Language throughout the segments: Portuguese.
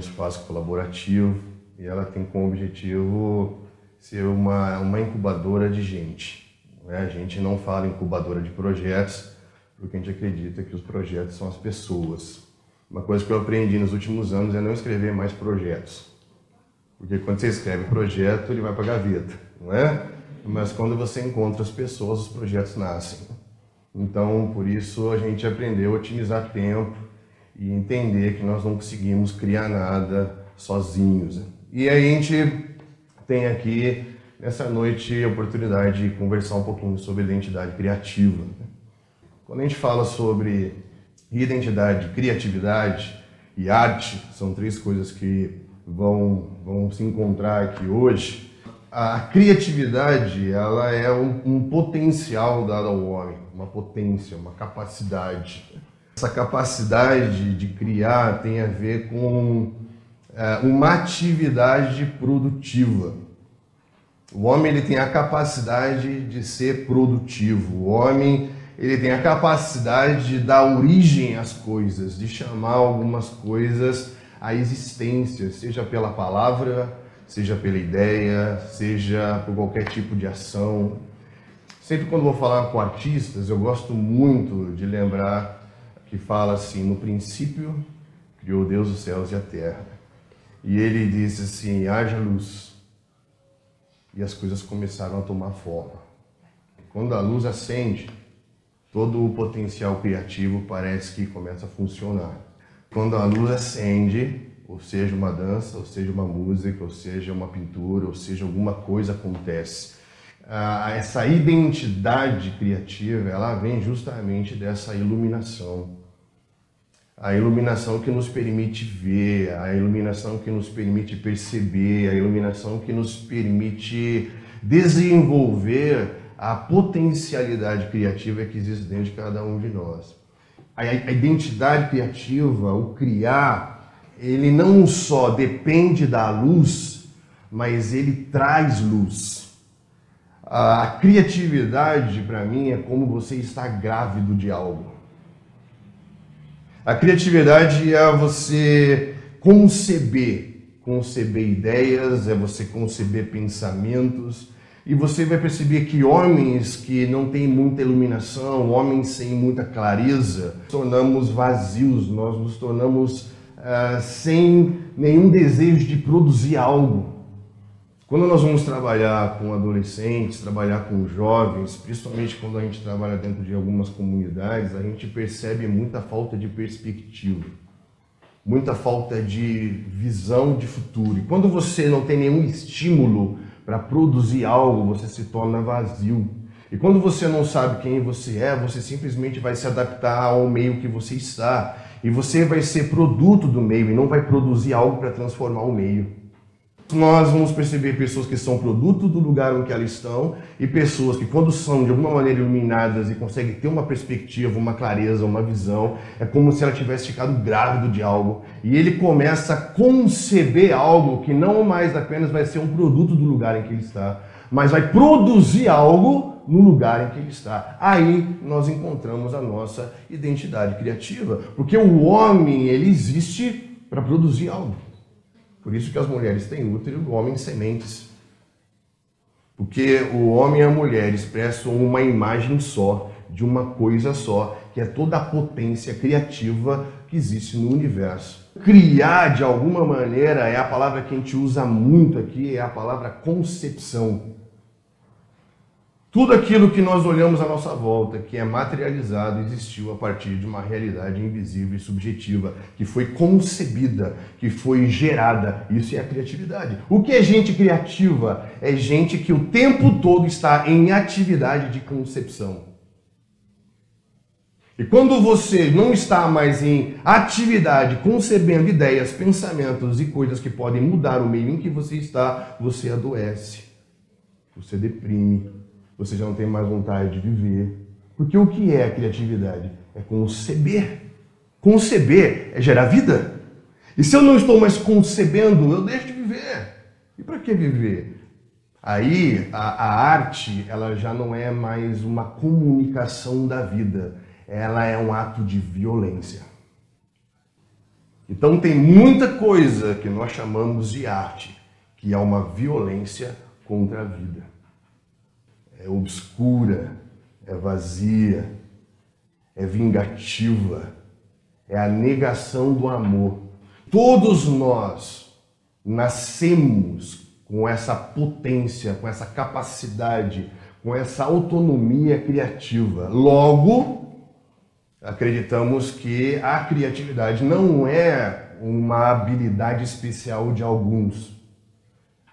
Espaço colaborativo e ela tem como objetivo ser uma, uma incubadora de gente. Né? A gente não fala incubadora de projetos, porque a gente acredita que os projetos são as pessoas. Uma coisa que eu aprendi nos últimos anos é não escrever mais projetos. Porque quando você escreve projeto, ele vai para a gaveta, não é? Mas quando você encontra as pessoas, os projetos nascem. Então, por isso, a gente aprendeu a otimizar tempo e entender que nós não conseguimos criar nada sozinhos. E a gente tem aqui, nessa noite, a oportunidade de conversar um pouquinho sobre identidade criativa. Quando a gente fala sobre identidade, criatividade e arte, são três coisas que vão, vão se encontrar aqui hoje a criatividade ela é um, um, potencial dado ao homem, uma potência, uma capacidade. Essa capacidade de criar tem a ver com é, uma atividade produtiva. O homem ele tem a capacidade de ser produtivo. O homem ele tem a capacidade de dar origem às coisas, de chamar algumas coisas à existência, seja pela palavra, seja pela ideia, seja por qualquer tipo de ação. Sempre quando vou falar com artistas, eu gosto muito de lembrar que fala assim: no princípio criou Deus os céus e a terra. E ele disse assim: haja luz. E as coisas começaram a tomar forma. Quando a luz acende, todo o potencial criativo parece que começa a funcionar. Quando a luz acende, ou seja uma dança, ou seja uma música, ou seja uma pintura, ou seja alguma coisa acontece. Essa identidade criativa, ela vem justamente dessa iluminação. A iluminação que nos permite ver, a iluminação que nos permite perceber, a iluminação que nos permite desenvolver a potencialidade criativa que existe dentro de cada um de nós. A identidade criativa, o criar, ele não só depende da luz, mas ele traz luz. A criatividade, para mim, é como você está grávido de algo. A criatividade é você conceber, conceber ideias, é você conceber pensamentos, e você vai perceber que homens que não têm muita iluminação, homens sem muita clareza, tornamos vazios, nós nos tornamos uh, sem nenhum desejo de produzir algo. Quando nós vamos trabalhar com adolescentes, trabalhar com jovens, principalmente quando a gente trabalha dentro de algumas comunidades, a gente percebe muita falta de perspectiva, muita falta de visão de futuro. E quando você não tem nenhum estímulo para produzir algo, você se torna vazio. E quando você não sabe quem você é, você simplesmente vai se adaptar ao meio que você está. E você vai ser produto do meio e não vai produzir algo para transformar o meio. Nós vamos perceber pessoas que são produto do lugar em que elas estão e pessoas que, quando são de alguma maneira iluminadas e conseguem ter uma perspectiva, uma clareza, uma visão, é como se ela tivesse ficado grávido de algo e ele começa a conceber algo que não mais apenas vai ser um produto do lugar em que ele está, mas vai produzir algo no lugar em que ele está. Aí nós encontramos a nossa identidade criativa, porque o homem ele existe para produzir algo. Por isso que as mulheres têm útero e o homem sementes. Porque o homem e a mulher expressam uma imagem só, de uma coisa só, que é toda a potência criativa que existe no universo. Criar de alguma maneira é a palavra que a gente usa muito aqui, é a palavra concepção. Tudo aquilo que nós olhamos à nossa volta, que é materializado, existiu a partir de uma realidade invisível e subjetiva, que foi concebida, que foi gerada. Isso é a criatividade. O que é gente criativa? É gente que o tempo todo está em atividade de concepção. E quando você não está mais em atividade, concebendo ideias, pensamentos e coisas que podem mudar o meio em que você está, você adoece, você deprime, você já não tem mais vontade de viver. Porque o que é a criatividade? É conceber. Conceber é gerar vida. E se eu não estou mais concebendo, eu deixo de viver. E para que viver? Aí a, a, arte ela já não é mais uma comunicação da vida, ela é um ato de violência. Então tem muita coisa que nós chamamos de arte, que é uma violência contra a vida. É obscura, é vazia, é vingativa, é a negação do amor. Todos nós nascemos com essa potência, com essa capacidade, com essa autonomia criativa. Logo, acreditamos que a criatividade não é uma habilidade especial de alguns.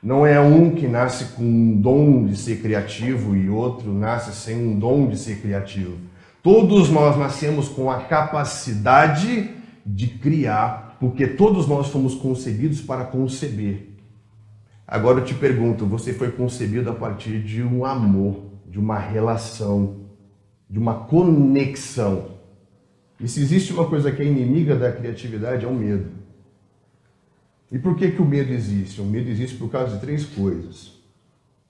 Não é um que nasce com um dom de ser criativo e outro nasce sem um dom de ser criativo. Todos nós nascemos com a capacidade de criar, porque todos nós fomos concebidos para conceber. Agora eu te pergunto, você foi concebido a partir de um amor, de uma relação, de uma conexão. E se existe uma coisa que é inimiga da criatividade, é o medo. E por que, que o medo existe? O medo existe por causa de três coisas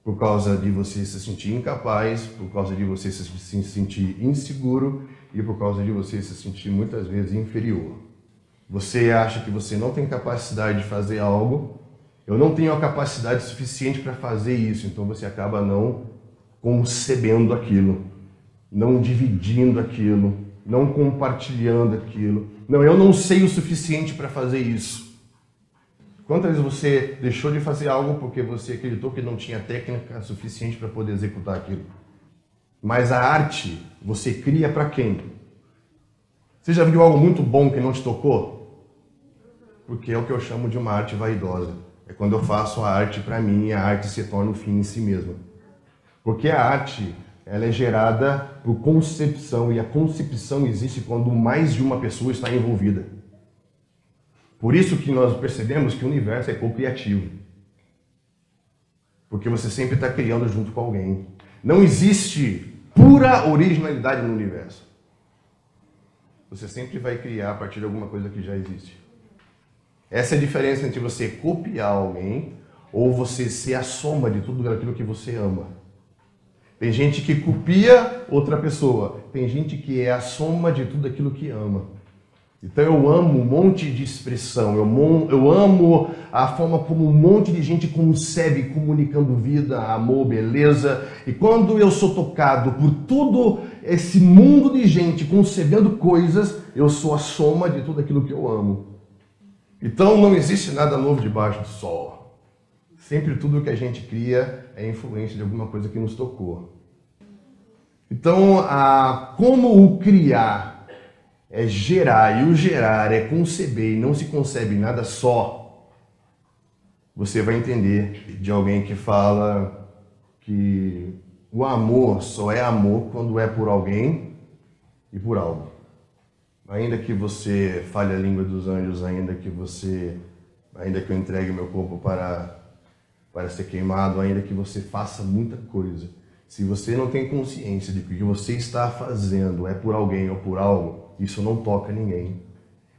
por causa de você se sentir incapaz, por causa de você se sentir inseguro e por causa de você se sentir muitas vezes inferior. Você acha que você não tem capacidade de fazer algo, eu não tenho a capacidade suficiente para fazer isso, então você acaba não concebendo aquilo, não dividindo aquilo, não compartilhando aquilo. Não, eu não sei o suficiente para fazer isso. Quantas vezes você deixou de fazer algo porque você acreditou que não tinha técnica suficiente para poder executar aquilo? Mas a arte você cria para quem? Você já viu algo muito bom que não te tocou? Porque é o que eu chamo de uma arte vaidosa. É quando eu faço a arte para mim e a arte se torna o fim em si mesma. Porque a arte ela é gerada por concepção e a concepção existe quando mais de uma pessoa está envolvida. Por isso que nós percebemos que o universo é co-criativo. Porque você sempre está criando junto com alguém. Não existe pura originalidade no universo. Você sempre vai criar a partir de alguma coisa que já existe. Essa é a diferença entre você copiar alguém ou você ser a soma de tudo aquilo que você ama. Tem gente que copia outra pessoa, tem gente que é a soma de tudo aquilo que ama. Então eu amo um monte de expressão, eu, eu amo a forma como um monte de gente concebe comunicando vida, amor, beleza. E quando eu sou tocado por todo esse mundo de gente concebendo coisas, eu sou a soma de tudo aquilo que eu amo. Então não existe nada novo debaixo do sol. Sempre tudo que a gente cria é influência de alguma coisa que nos tocou. Então, a, como o criar é gerar, e o gerar é conceber, e não se concebe nada só, você vai entender de alguém que fala que o amor só é amor quando é por alguém e por algo. Ainda que você fale a língua dos anjos, ainda que você, ainda que eu entregue meu corpo para para ser queimado, ainda que você faça muita coisa, se você não tem consciência de que o que você está fazendo é por alguém ou por algo, isso não toca ninguém.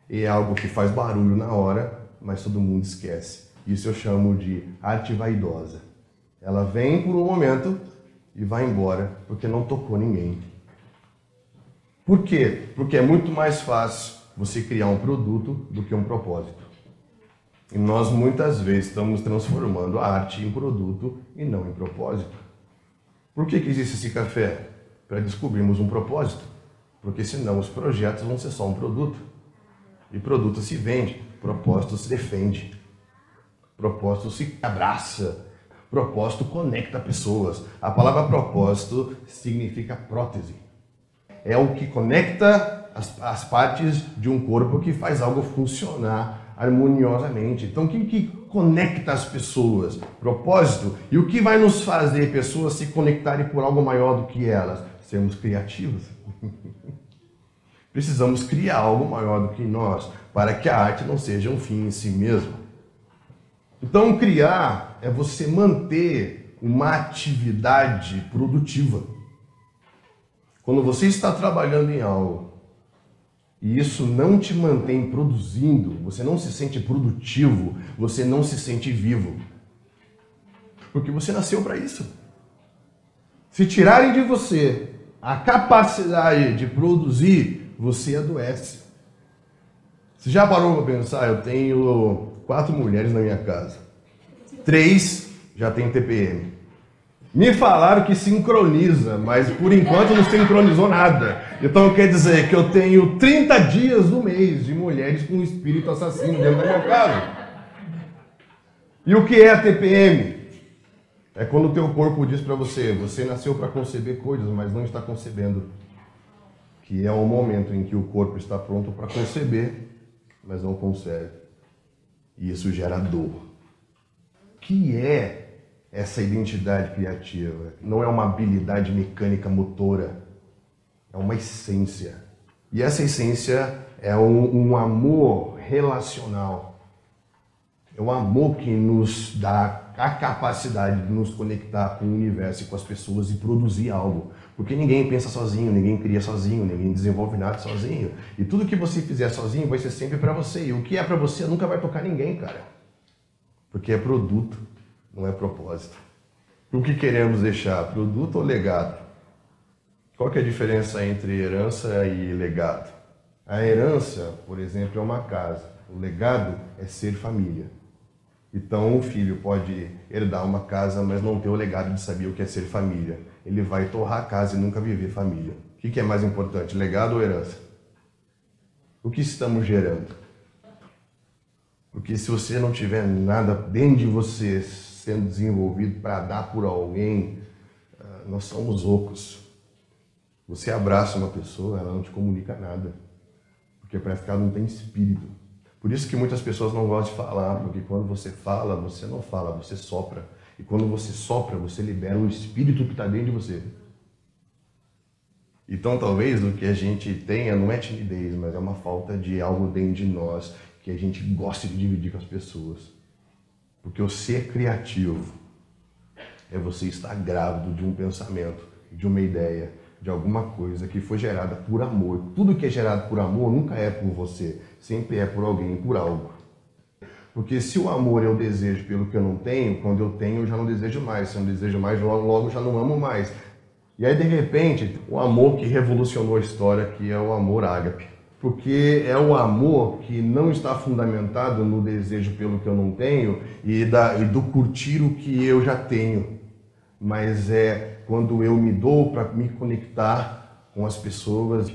E é algo que faz barulho na hora, mas todo mundo esquece. Isso eu chamo de arte vaidosa. Ela vem por um momento e vai embora, porque não tocou ninguém. Por quê? Porque é muito mais fácil você criar um produto do que um propósito. E nós muitas vezes estamos transformando a arte em produto e não em propósito. Por que, que existe esse café? Para descobrirmos um propósito. Porque senão os projetos vão ser só um produto. E produto se vende, propósito se defende. Propósito se abraça. Propósito conecta pessoas. A palavra propósito significa prótese. É o que conecta as, as partes de um corpo que faz algo funcionar harmoniosamente. Então, o que, que conecta as pessoas? Propósito. E o que vai nos fazer pessoas se conectarem por algo maior do que elas? Sermos criativos. Precisamos criar algo maior do que nós, para que a arte não seja um fim em si mesmo. Então, criar é você manter uma atividade produtiva. Quando você está trabalhando em algo e isso não te mantém produzindo, você não se sente produtivo, você não se sente vivo. Porque você nasceu para isso. Se tirarem de você a capacidade de produzir, você adoece. Você já parou para pensar? Eu tenho quatro mulheres na minha casa. Três já tem TPM. Me falaram que sincroniza, mas por enquanto não sincronizou nada. Então quer dizer que eu tenho 30 dias no mês de mulheres com espírito assassino dentro da minha casa. E o que é a TPM? É quando o teu corpo diz para você, você nasceu para conceber coisas, mas não está concebendo. Que é o momento em que o corpo está pronto para conceber, mas não concebe. E isso gera dor. O que é essa identidade criativa. Não é uma habilidade mecânica motora, é uma essência. E essa essência é um, um amor relacional. É um amor que nos dá a capacidade de nos conectar com o universo e com as pessoas e produzir algo. Porque ninguém pensa sozinho, ninguém cria sozinho, ninguém desenvolve nada sozinho. E tudo que você fizer sozinho vai ser sempre para você. E o que é para você nunca vai tocar ninguém, cara. Porque é produto não é propósito. O que queremos deixar? Produto ou legado? Qual que é a diferença entre herança e legado? A herança, por exemplo, é uma casa. O legado é ser família. Então, um filho pode herdar uma casa, mas não ter o legado de saber o que é ser família. Ele vai torrar a casa e nunca viver família. O que é mais importante, legado ou herança? O que estamos gerando? Porque se você não tiver nada dentro de você sendo desenvolvido para dar por alguém, ah, nós somos ocos. Você abraça uma pessoa, ela não te comunica nada, porque parece que ela não tem espírito. Por isso que muitas pessoas não gostam de falar, porque quando você fala, você não fala, você sopra. E quando você sopra, você libera o espírito que está dentro de você. Então, talvez o que a gente tenha não é timidez, mas é uma falta de algo dentro de nós que a gente gosta de dividir com as pessoas. Porque o ser criativo é você estar grávido de um pensamento, de uma ideia, de alguma coisa que foi gerada por amor. Tudo que é gerado por amor nunca é por você, sempre é por alguém, por algo. Porque se o amor é o desejo pelo que eu não tenho, quando eu tenho eu já não desejo mais. Se eu não desejo mais, logo, logo já não amo mais. E aí, de repente, o amor que revolucionou a história, que é o amor ágape porque é o amor que não está fundamentado no desejo pelo que eu não tenho e, da, e do curtir o que eu já tenho, mas é quando eu me dou para me conectar com as pessoas.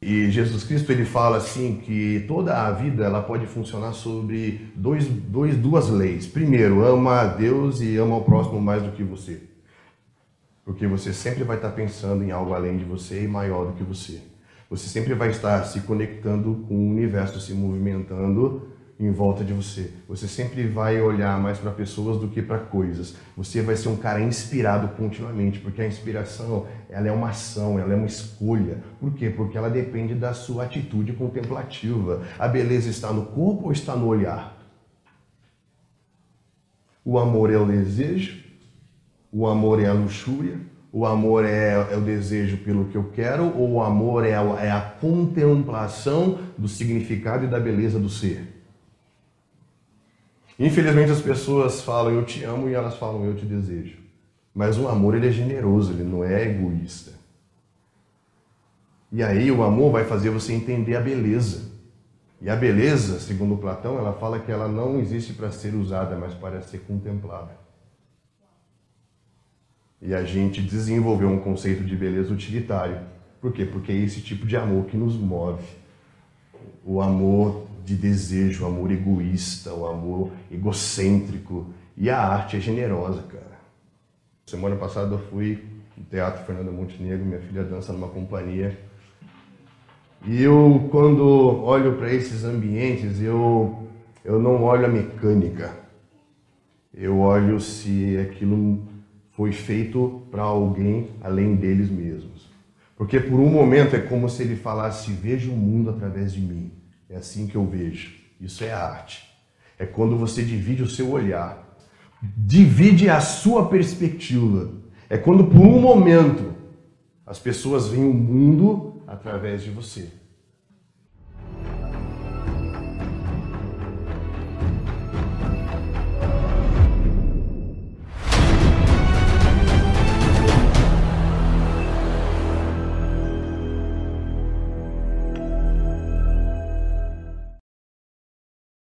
E Jesus Cristo ele fala assim que toda a vida ela pode funcionar sobre dois, dois, duas leis. Primeiro, ama a Deus e ama o próximo mais do que você. Porque você sempre vai estar pensando em algo além de você e maior do que você. Você sempre vai estar se conectando com o universo, se movimentando em volta de você. Você sempre vai olhar mais para pessoas do que para coisas. Você vai ser um cara inspirado continuamente, porque a inspiração, ela é uma ação, ela é uma escolha. Por quê? Porque ela depende da sua atitude contemplativa. A beleza está no corpo ou está no olhar? O amor é o desejo, o amor é a luxúria, o amor é, é, o desejo pelo que eu quero ou o amor é a, é a contemplação do significado e da beleza do ser? Infelizmente as pessoas falam eu te amo e elas falam eu te desejo. Mas o amor ele é generoso, ele não é egoísta. E aí o amor vai fazer você entender a beleza. E a beleza, segundo Platão, ela fala que ela não existe para ser usada, mas para ser contemplada. E a gente desenvolveu um conceito de beleza utilitário. Por quê? Porque é esse tipo de amor que nos move. O amor de desejo, o amor egoísta, o amor egocêntrico. E a arte é generosa, cara. Semana passada eu fui no Teatro Fernando Montenegro, minha filha dança numa companhia. E eu, quando olho para esses ambientes, eu, eu não olho a mecânica. Eu olho se aquilo foi feito para alguém além deles mesmos. Porque por um momento é como se ele falasse: Veja o mundo através de mim. É assim que eu vejo. Isso é arte. É quando você divide o seu olhar, divide a sua perspectiva. É quando por um momento as pessoas veem o mundo através de você.